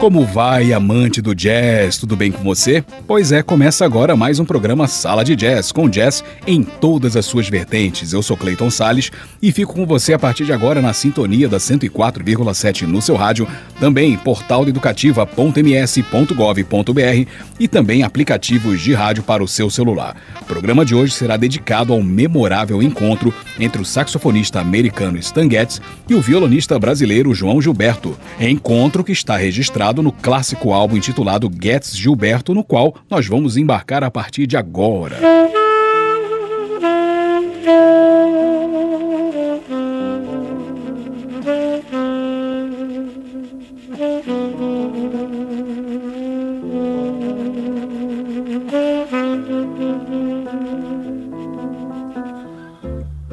Como vai, amante do jazz? Tudo bem com você? Pois é, começa agora mais um programa Sala de Jazz, com jazz em todas as suas vertentes. Eu sou Clayton Sales e fico com você a partir de agora na sintonia da 104,7 no seu rádio, também portaleducativa.ms.gov.br e também aplicativos de rádio para o seu celular. O programa de hoje será dedicado ao memorável encontro entre o saxofonista americano Stan Getz e o violonista brasileiro João Gilberto. Encontro que está registrado no clássico álbum intitulado Getz Gilberto, no qual nós vamos embarcar a partir de agora.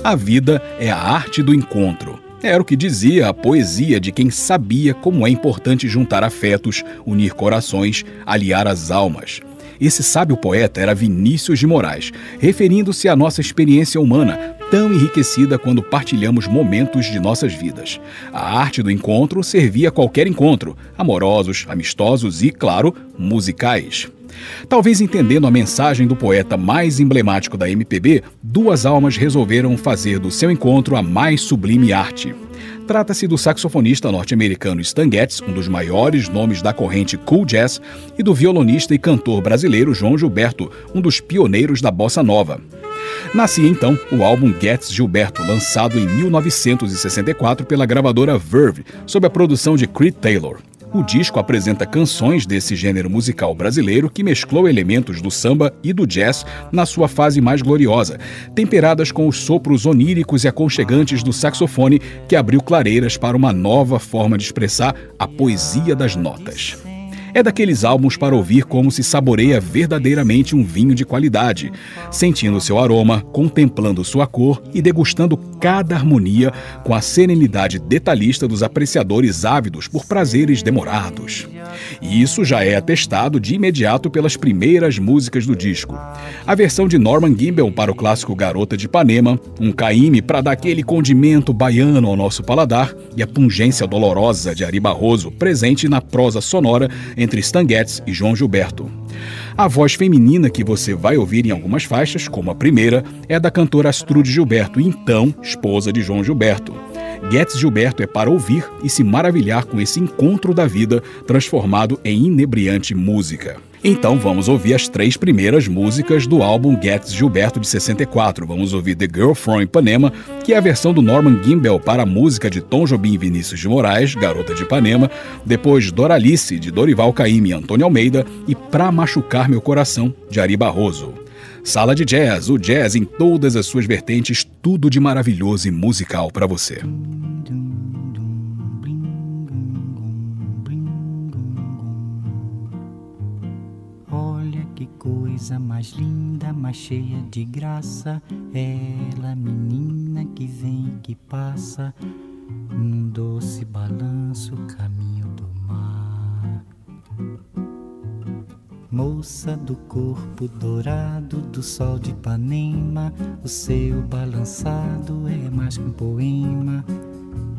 A vida é a arte do encontro. Era o que dizia a poesia de quem sabia como é importante juntar afetos, unir corações, aliar as almas. Esse sábio poeta era Vinícius de Moraes, referindo-se à nossa experiência humana, tão enriquecida quando partilhamos momentos de nossas vidas. A arte do encontro servia a qualquer encontro, amorosos, amistosos e, claro, musicais. Talvez entendendo a mensagem do poeta mais emblemático da MPB, duas almas resolveram fazer do seu encontro a mais sublime arte. Trata-se do saxofonista norte-americano Stan Getz, um dos maiores nomes da corrente cool jazz, e do violonista e cantor brasileiro João Gilberto, um dos pioneiros da bossa nova. Nascia então o álbum Getz Gilberto, lançado em 1964 pela gravadora Verve, sob a produção de Creed Taylor. O disco apresenta canções desse gênero musical brasileiro que mesclou elementos do samba e do jazz na sua fase mais gloriosa, temperadas com os sopros oníricos e aconchegantes do saxofone que abriu clareiras para uma nova forma de expressar a poesia das notas. É daqueles álbuns para ouvir como se saboreia verdadeiramente um vinho de qualidade, sentindo seu aroma, contemplando sua cor e degustando cada harmonia com a serenidade detalhista dos apreciadores ávidos por prazeres demorados. E isso já é atestado de imediato pelas primeiras músicas do disco. A versão de Norman Gimbel para o clássico Garota de Ipanema, um caíme para dar aquele condimento baiano ao nosso paladar e a pungência dolorosa de Ari Barroso presente na prosa sonora entre Stan Getz e João Gilberto. A voz feminina que você vai ouvir em algumas faixas, como a primeira, é da cantora Astrude Gilberto, então esposa de João Gilberto. Getz Gilberto é para ouvir e se maravilhar com esse encontro da vida transformado em inebriante música. Então vamos ouvir as três primeiras músicas do álbum Getz Gilberto de 64. Vamos ouvir The Girl from Ipanema, que é a versão do Norman Gimbel para a música de Tom Jobim e Vinícius de Moraes, Garota de Ipanema, depois Doralice de Dorival Caymmi e Antônio Almeida e Pra Machucar Meu Coração de Ari Barroso. Sala de Jazz, o jazz em todas as suas vertentes, tudo de maravilhoso e musical para você. Olha que coisa mais linda, mais cheia de graça. Ela, menina que vem e que passa, num doce balanço, caminho do mar. Moça do corpo dourado do sol de Ipanema, o seu balançado é mais que um poema,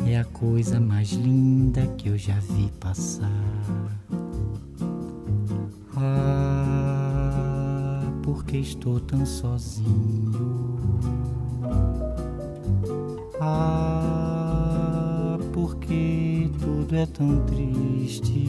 é a coisa mais linda que eu já vi passar. Ah, porque estou tão sozinho. Ah, porque tudo é tão triste.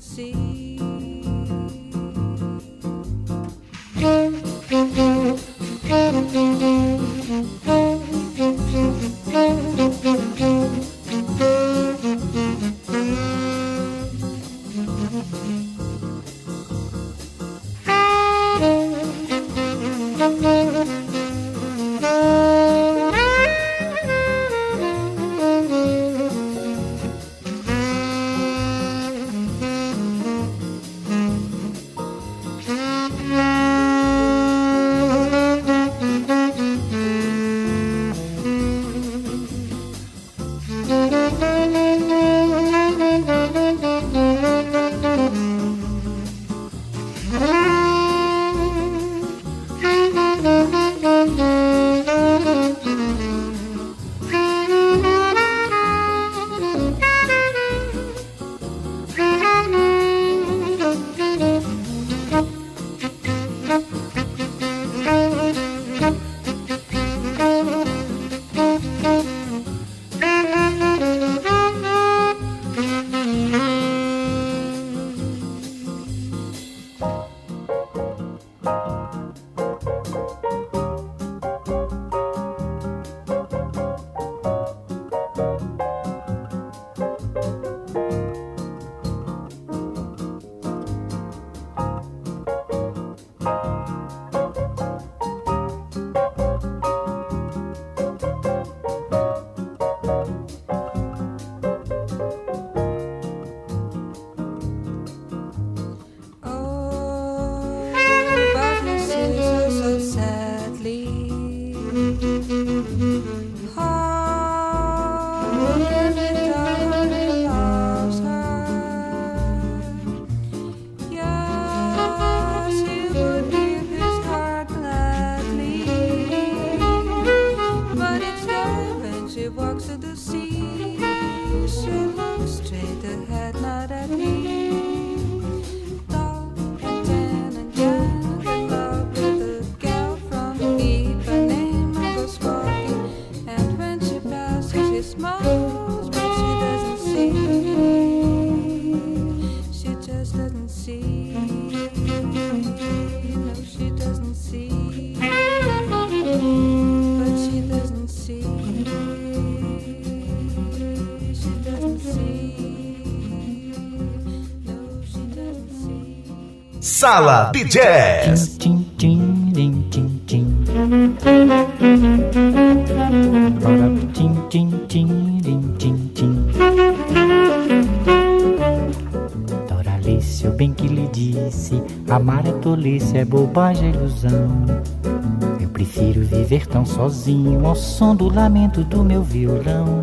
See. Tim, tim, tim. Doralice, eu bem que lhe disse, amar é tolice, é bobagem, é ilusão. Eu prefiro viver tão sozinho ao som do lamento do meu violão.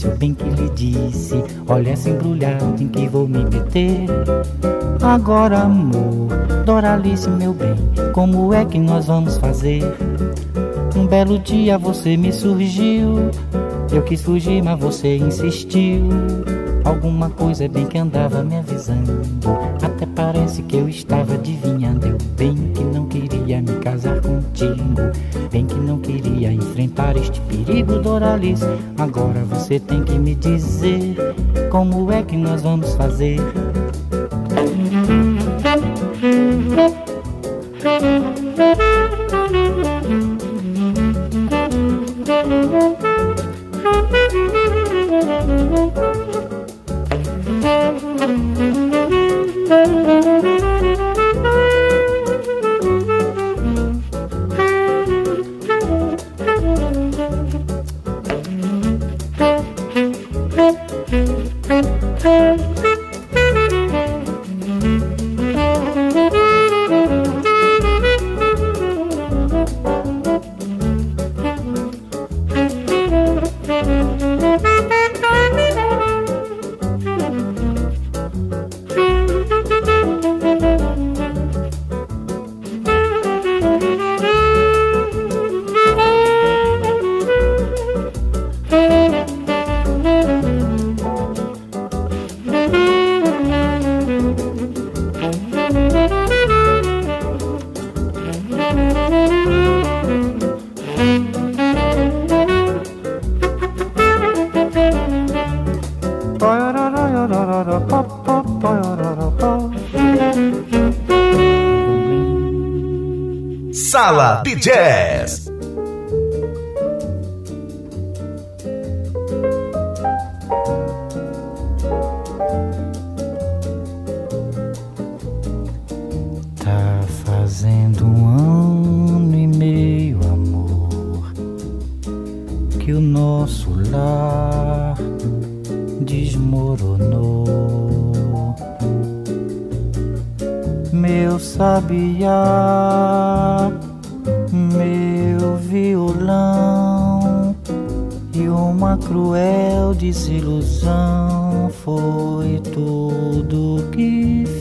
Doralice, eu bem que lhe disse, olha essa embrulhada em que vou me meter. Agora, amor, Doralice, meu bem, como é que nós vamos fazer? Um belo dia você me surgiu. Eu quis fugir, mas você insistiu. Alguma coisa bem que andava me avisando. Até parece que eu estava adivinhando. Eu bem que não queria me casar contigo. Bem que não queria enfrentar este perigo, Doralice. Agora você tem que me dizer como é que nós vamos fazer.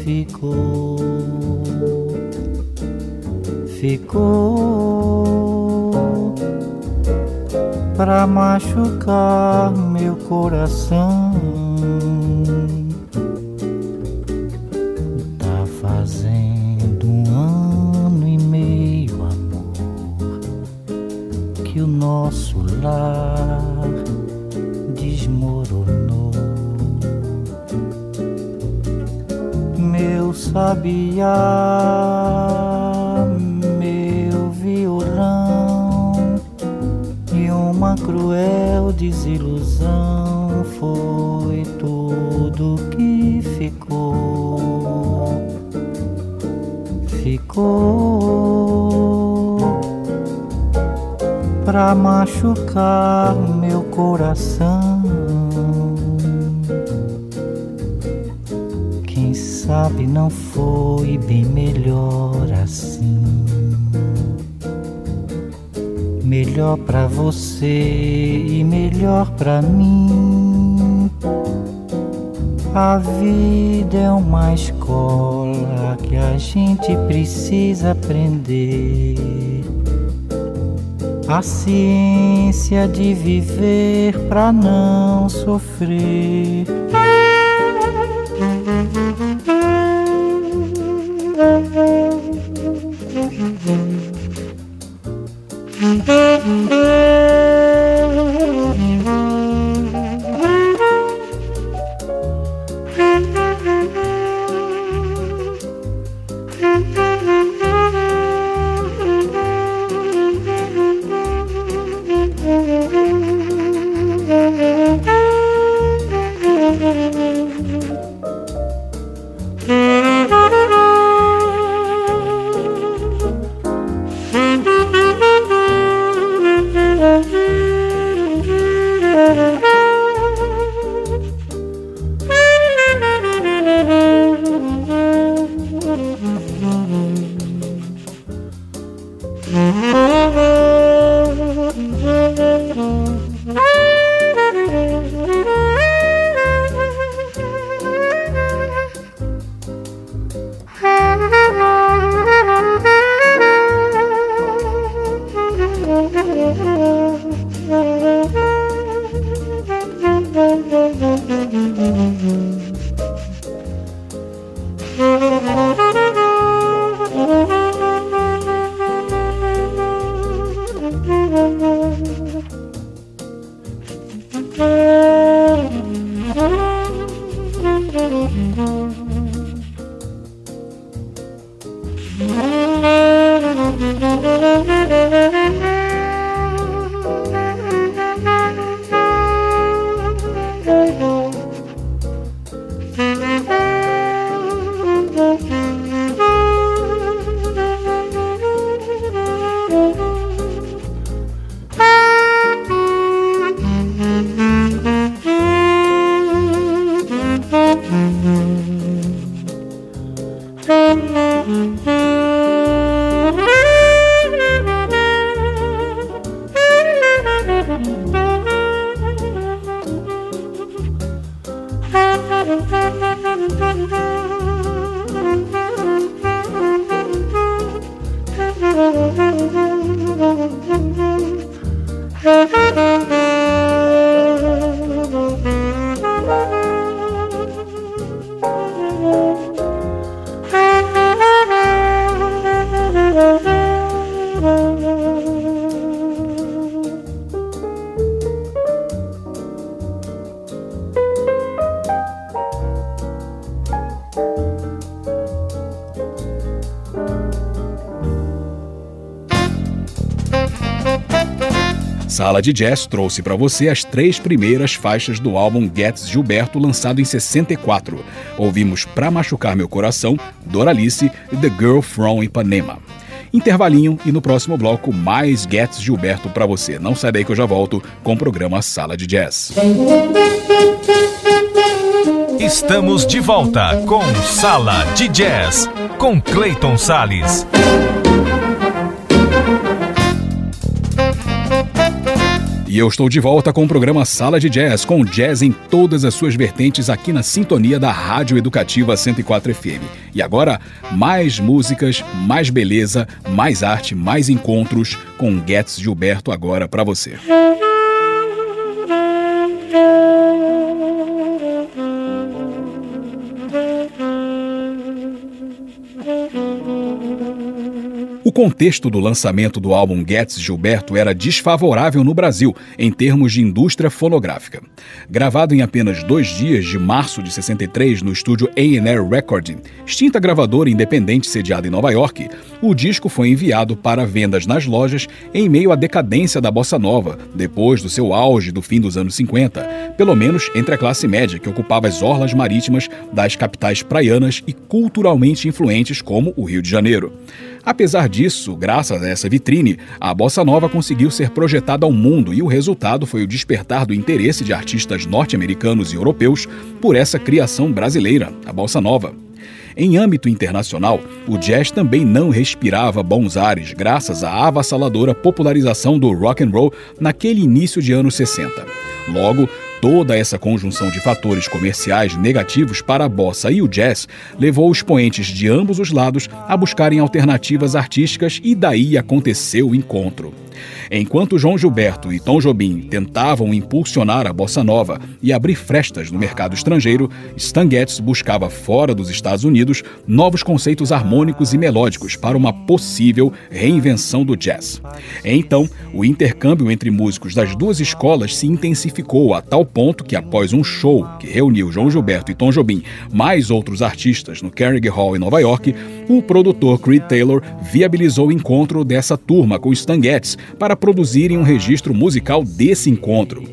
Ficou. Ficou pra machucar meu coração. Tá fazendo um ano e meio, amor, que o nosso lar sabiá, meu violão e uma cruel desilusão foi tudo que ficou. Ficou pra machucar meu coração. Sabe não foi bem melhor assim. Melhor pra você e melhor pra mim. A vida é uma escola que a gente precisa aprender. A ciência de viver pra não sofrer. Sala de Jazz trouxe para você as três primeiras faixas do álbum Gets Gilberto, lançado em 64. Ouvimos Pra Machucar Meu Coração, Doralice e The Girl from Ipanema. Intervalinho e no próximo bloco mais Gets Gilberto para você. Não sai daí que eu já volto com o programa Sala de Jazz. Estamos de volta com Sala de Jazz com Clayton Sales. E eu estou de volta com o programa Sala de Jazz, com jazz em todas as suas vertentes aqui na sintonia da Rádio Educativa 104 FM. E agora, mais músicas, mais beleza, mais arte, mais encontros com Getz Gilberto agora para você. O contexto do lançamento do álbum Getz Gilberto era desfavorável no Brasil, em termos de indústria fonográfica. Gravado em apenas dois dias, de março de 63, no estúdio A&R Recording, extinta gravadora independente sediada em Nova York, o disco foi enviado para vendas nas lojas em meio à decadência da bossa nova, depois do seu auge do fim dos anos 50, pelo menos entre a classe média que ocupava as orlas marítimas das capitais praianas e culturalmente influentes como o Rio de Janeiro. Apesar disso, graças a essa vitrine, a bossa nova conseguiu ser projetada ao mundo e o resultado foi o despertar do interesse de artistas norte-americanos e europeus por essa criação brasileira, a bossa nova. Em âmbito internacional, o jazz também não respirava bons ares graças à avassaladora popularização do rock and roll naquele início de anos 60. Logo, Toda essa conjunção de fatores comerciais negativos para a bossa e o jazz levou os poentes de ambos os lados a buscarem alternativas artísticas e daí aconteceu o encontro. Enquanto João Gilberto e Tom Jobim tentavam impulsionar a bossa nova e abrir frestas no mercado estrangeiro, Stan Getz buscava fora dos Estados Unidos novos conceitos harmônicos e melódicos para uma possível reinvenção do jazz. Então, o intercâmbio entre músicos das duas escolas se intensificou a tal ponto que, após um show que reuniu João Gilberto e Tom Jobim, mais outros artistas no Carnegie Hall em Nova York, o produtor Creed Taylor viabilizou o encontro dessa turma com Stan Getz para produzirem um registro musical desse encontro.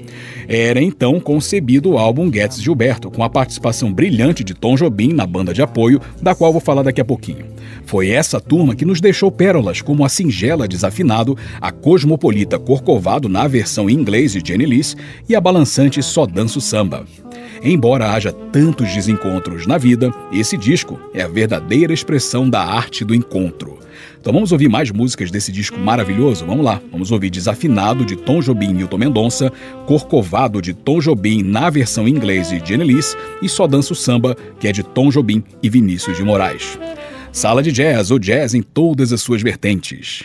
Era então concebido o álbum Getz Gilberto, com a participação brilhante de Tom Jobim na banda de apoio, da qual vou falar daqui a pouquinho. Foi essa turma que nos deixou pérolas como a singela Desafinado, a cosmopolita Corcovado na versão em inglês de Jenny Liss e a balançante Só Danço Samba. Embora haja tantos desencontros na vida, esse disco é a verdadeira expressão da arte do encontro. Então vamos ouvir mais músicas desse disco maravilhoso? Vamos lá. Vamos ouvir Desafinado de Tom Jobim e Milton Mendonça, Corcovado de Tom Jobim na versão em inglês de Jenny Liss e Só Danço Samba, que é de Tom Jobim e Vinícius de Moraes. Sala de Jazz, ou jazz em todas as suas vertentes.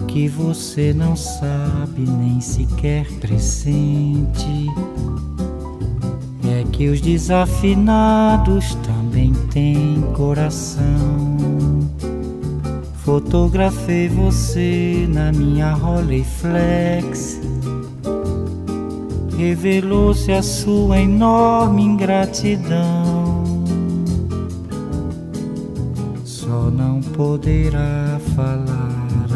O que você não sabe, nem sequer pressente, é que os desafinados também têm coração. Fotografei você na minha Rolleiflex revelou-se a sua enorme ingratidão. não poderá falar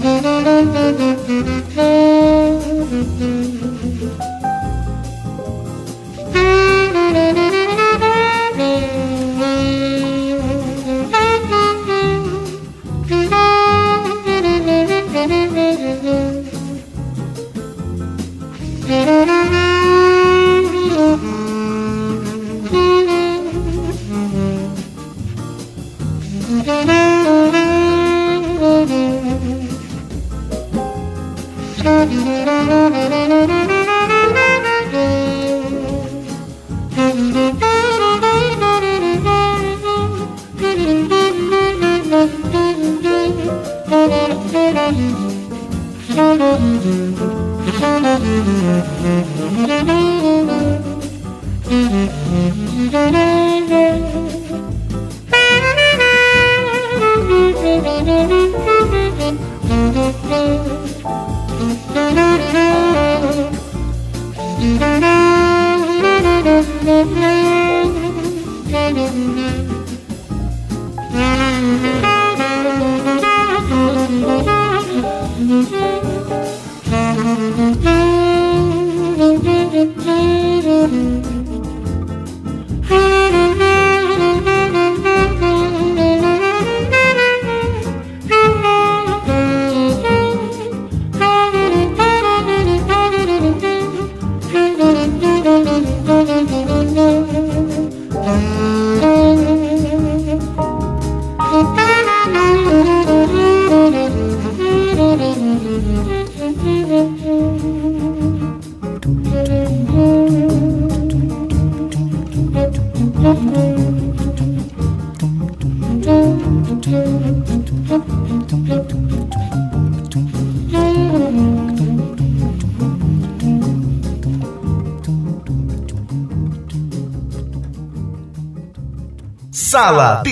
Thank you. Sala de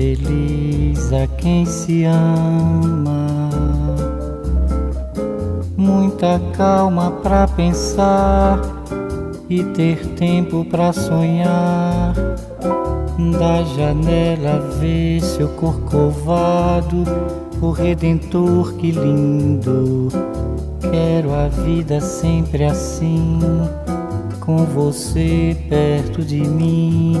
Feliz a quem se ama. Muita calma pra pensar e ter tempo pra sonhar. Da janela ver seu corcovado, o redentor que lindo. Quero a vida sempre assim, com você perto de mim,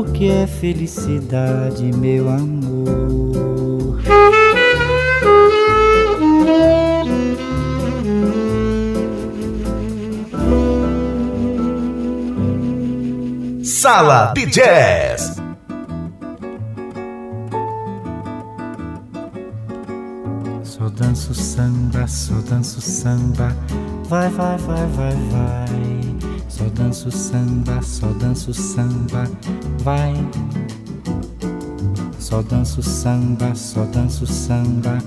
o que é felicidade, meu amor. Sala de Jazz. Só danço samba, só danço samba, vai, vai, vai, vai, vai. Só danço samba, só danço samba, vai. Só danço samba, só danço samba,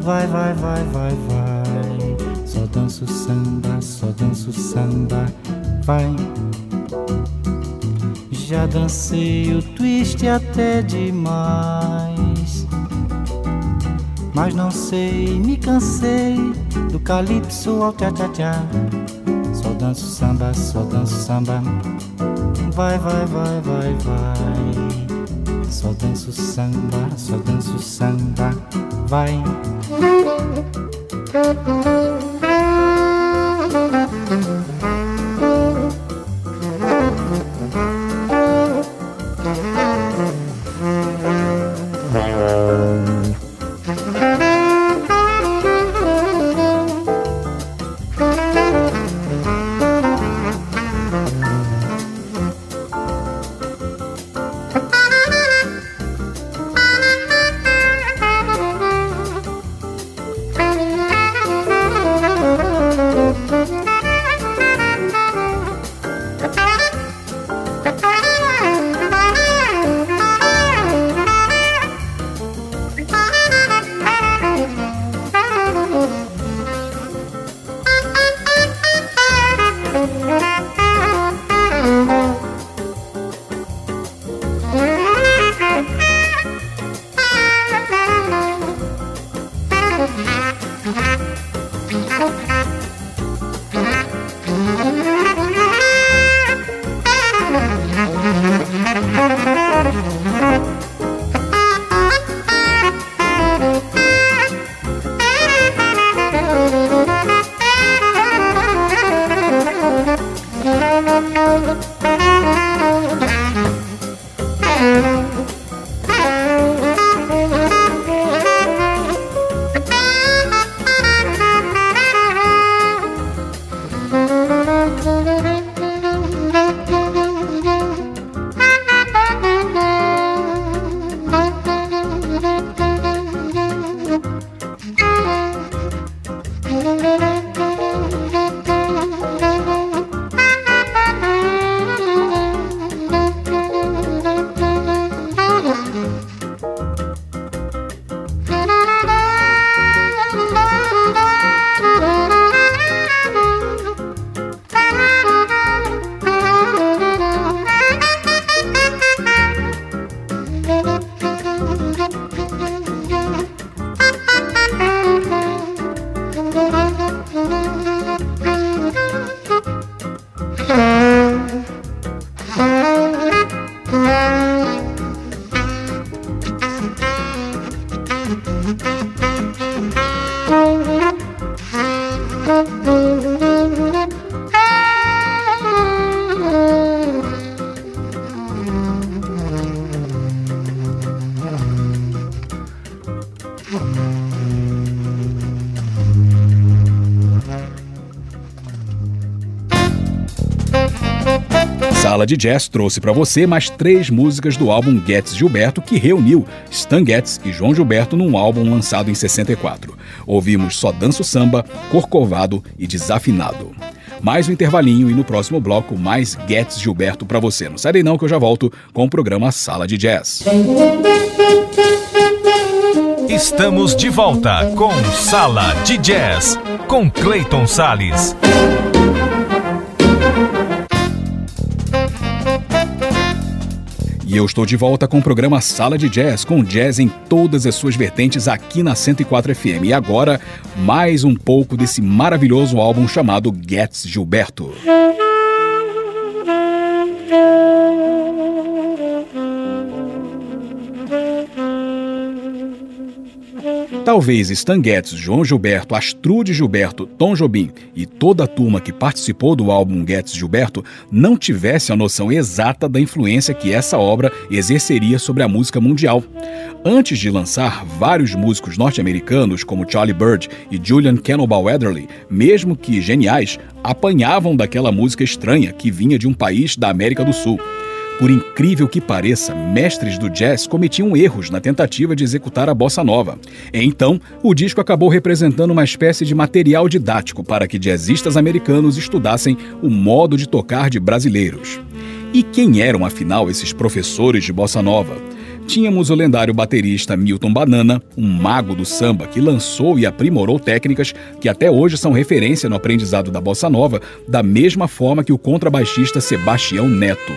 vai, vai, vai, vai, vai. Só danço samba, só danço samba, vai. Já dancei o twist até demais. Mas não sei, me cansei do calypso ao tchá-tchá-tchá. Só danço samba, só danço samba. Vai, vai, vai, vai, vai. Só danço samba, só danço samba. Vai. De Jazz trouxe para você mais três músicas do álbum Getz Gilberto, que reuniu Stan Getz e João Gilberto num álbum lançado em 64. Ouvimos Só Danço Samba, Corcovado e Desafinado. Mais um intervalinho e no próximo bloco mais Getz Gilberto para você. Não sai não que eu já volto com o programa Sala de Jazz. Estamos de volta com Sala de Jazz com Clayton Sales. E eu estou de volta com o programa Sala de Jazz, com jazz em todas as suas vertentes aqui na 104 FM. E agora, mais um pouco desse maravilhoso álbum chamado Gets Gilberto. Talvez Stan Getz, João Gilberto, Astrude Gilberto, Tom Jobim e toda a turma que participou do álbum Getz Gilberto não tivesse a noção exata da influência que essa obra exerceria sobre a música mundial. Antes de lançar, vários músicos norte-americanos, como Charlie Bird e Julian Cannonball Adderley, mesmo que geniais, apanhavam daquela música estranha que vinha de um país da América do Sul. Por incrível que pareça, mestres do jazz cometiam erros na tentativa de executar a bossa nova. Então, o disco acabou representando uma espécie de material didático para que jazzistas americanos estudassem o modo de tocar de brasileiros. E quem eram, afinal, esses professores de bossa nova? Tínhamos o lendário baterista Milton Banana, um mago do samba que lançou e aprimorou técnicas que até hoje são referência no aprendizado da bossa nova, da mesma forma que o contrabaixista Sebastião Neto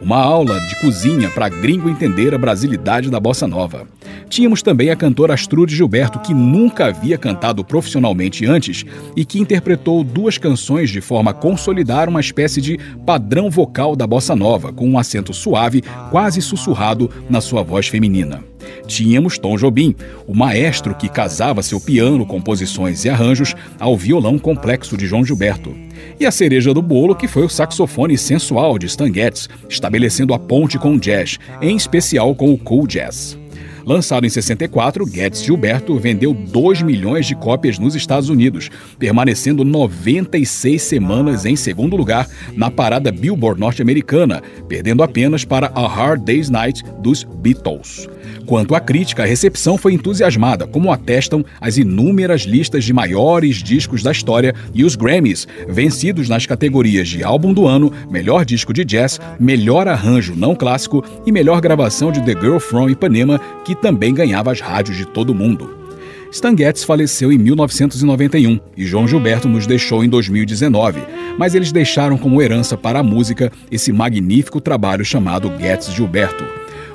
uma aula de cozinha para gringo entender a brasilidade da bossa nova. Tínhamos também a cantora Astrude Gilberto, que nunca havia cantado profissionalmente antes e que interpretou duas canções de forma a consolidar uma espécie de padrão vocal da bossa nova, com um acento suave, quase sussurrado na sua voz feminina. Tínhamos Tom Jobim, o maestro que casava seu piano, composições e arranjos ao violão complexo de João Gilberto. E a cereja do bolo que foi o saxofone sensual de Stan Getz, estabelecendo a ponte com o jazz, em especial com o cool jazz. Lançado em 64, Getz Gilberto vendeu 2 milhões de cópias nos Estados Unidos, permanecendo 96 semanas em segundo lugar na parada Billboard norte-americana, perdendo apenas para A Hard Day's Night dos Beatles. Quanto à crítica, a recepção foi entusiasmada, como atestam as inúmeras listas de maiores discos da história e os Grammys, vencidos nas categorias de álbum do ano, melhor disco de jazz, melhor arranjo não clássico e melhor gravação de The Girl from Ipanema, que também ganhava as rádios de todo mundo. Stan Getz faleceu em 1991 e João Gilberto nos deixou em 2019, mas eles deixaram como herança para a música esse magnífico trabalho chamado Getz Gilberto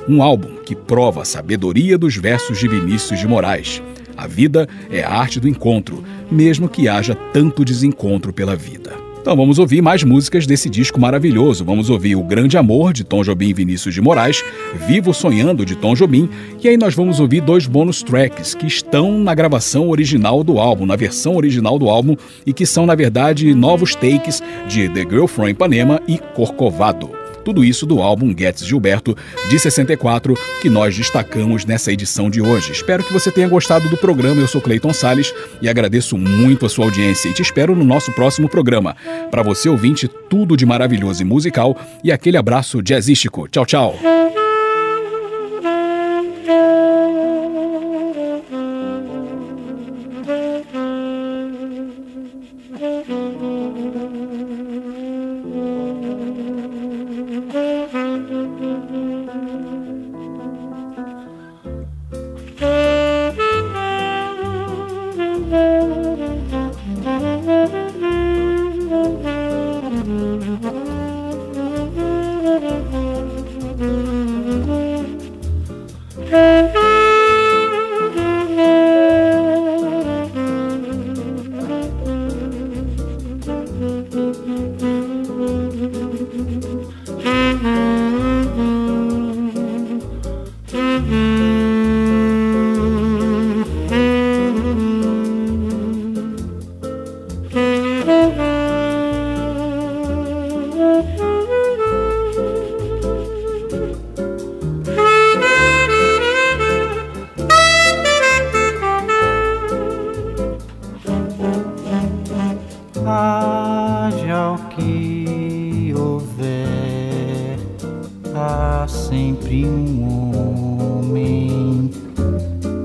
um álbum que prova a sabedoria dos versos de Vinícius de Moraes. A vida é a arte do encontro, mesmo que haja tanto desencontro pela vida. Então vamos ouvir mais músicas desse disco maravilhoso. Vamos ouvir O Grande Amor, de Tom Jobim e Vinícius de Moraes, Vivo Sonhando, de Tom Jobim, e aí nós vamos ouvir dois bônus tracks que estão na gravação original do álbum, na versão original do álbum, e que são, na verdade, novos takes de The Girl from Ipanema e Corcovado. Tudo isso do álbum Getz Gilberto, de 64, que nós destacamos nessa edição de hoje. Espero que você tenha gostado do programa. Eu sou Cleiton Sales e agradeço muito a sua audiência e te espero no nosso próximo programa. Para você ouvinte, tudo de maravilhoso e musical e aquele abraço jazzístico. Tchau, tchau.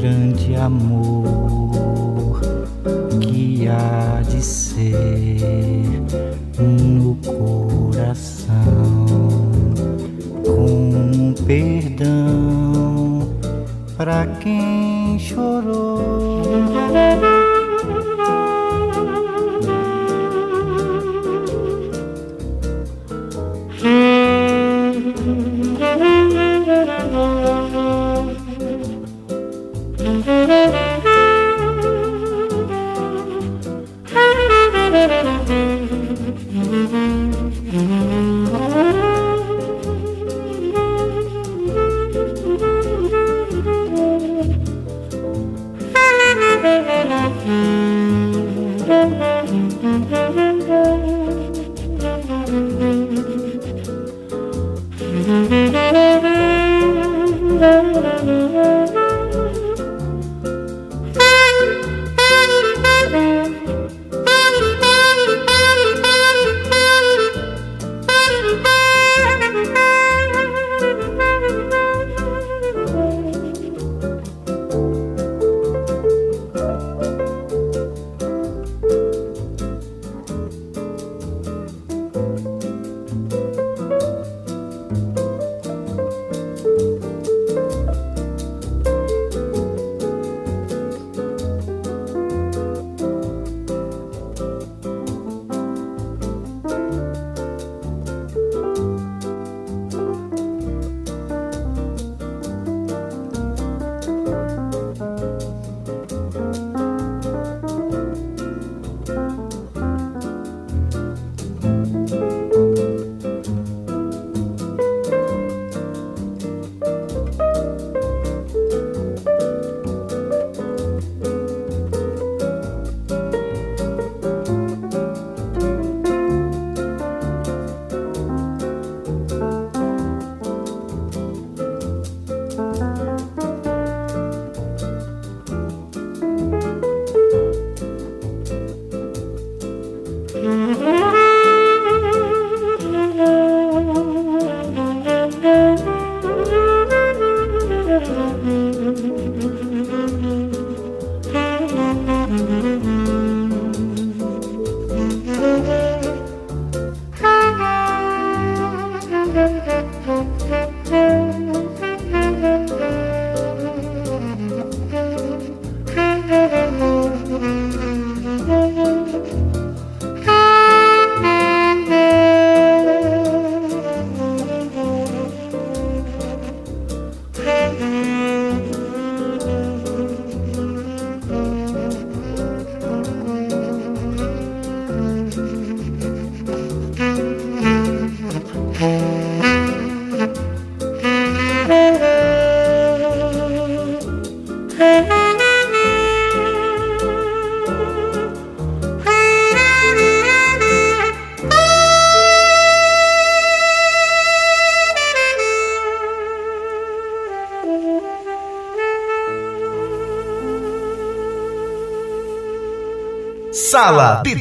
grande amor que há de ser no coração com perdão para quem chorou.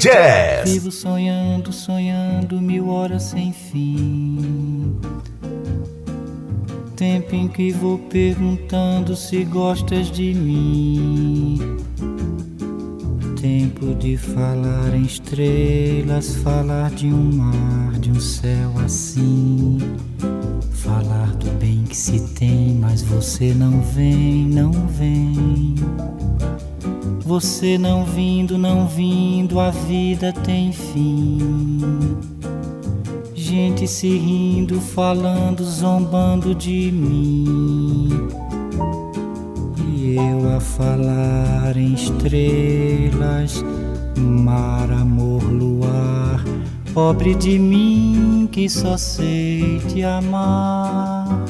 Jazz. Vivo sonhando, sonhando mil horas sem fim. Tempo em que vou perguntando se gostas de mim. Tempo de falar em estrelas, falar de um mar, de um céu assim. Falar do bem que se tem, mas você não vem, não vem. Você não vindo, não vindo, a vida tem fim. Gente se rindo, falando, zombando de mim. E eu a falar em estrelas, mar, amor, luar. Pobre de mim que só sei te amar.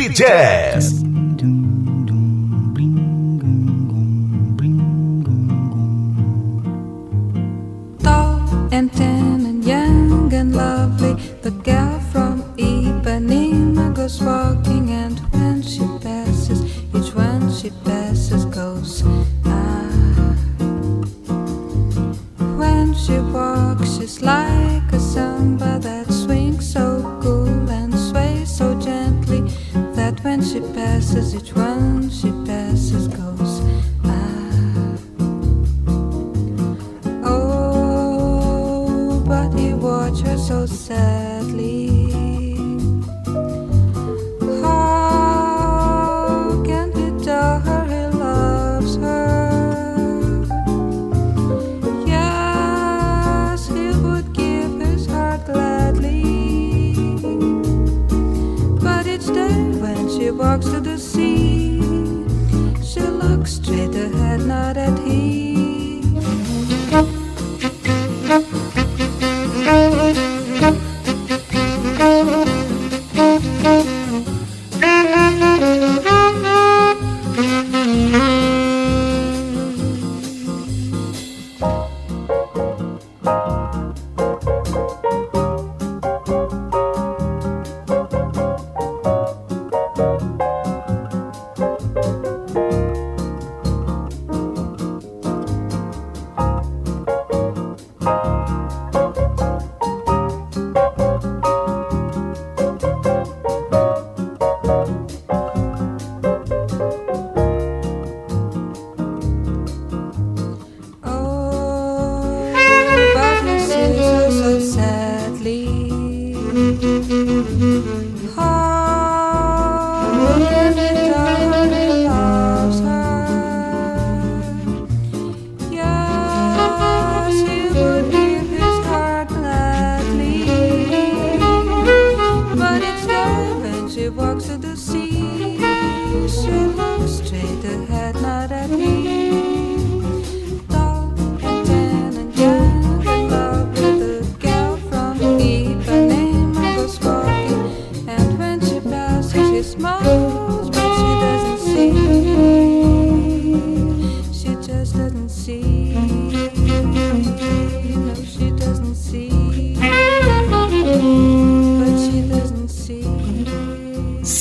Happy Jazz. walks to the sea. She looks straight ahead, not at him.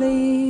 please.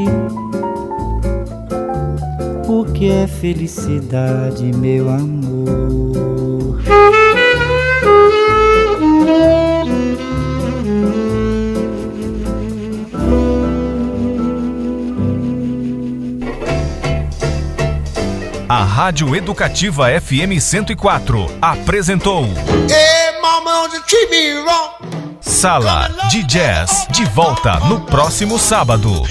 que é felicidade, meu amor. A Rádio Educativa FM 104 apresentou Sala de Jazz de volta no próximo sábado.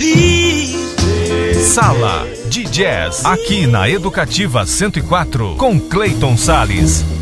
Sala de Jazz aqui na Educativa 104 com Clayton Sales.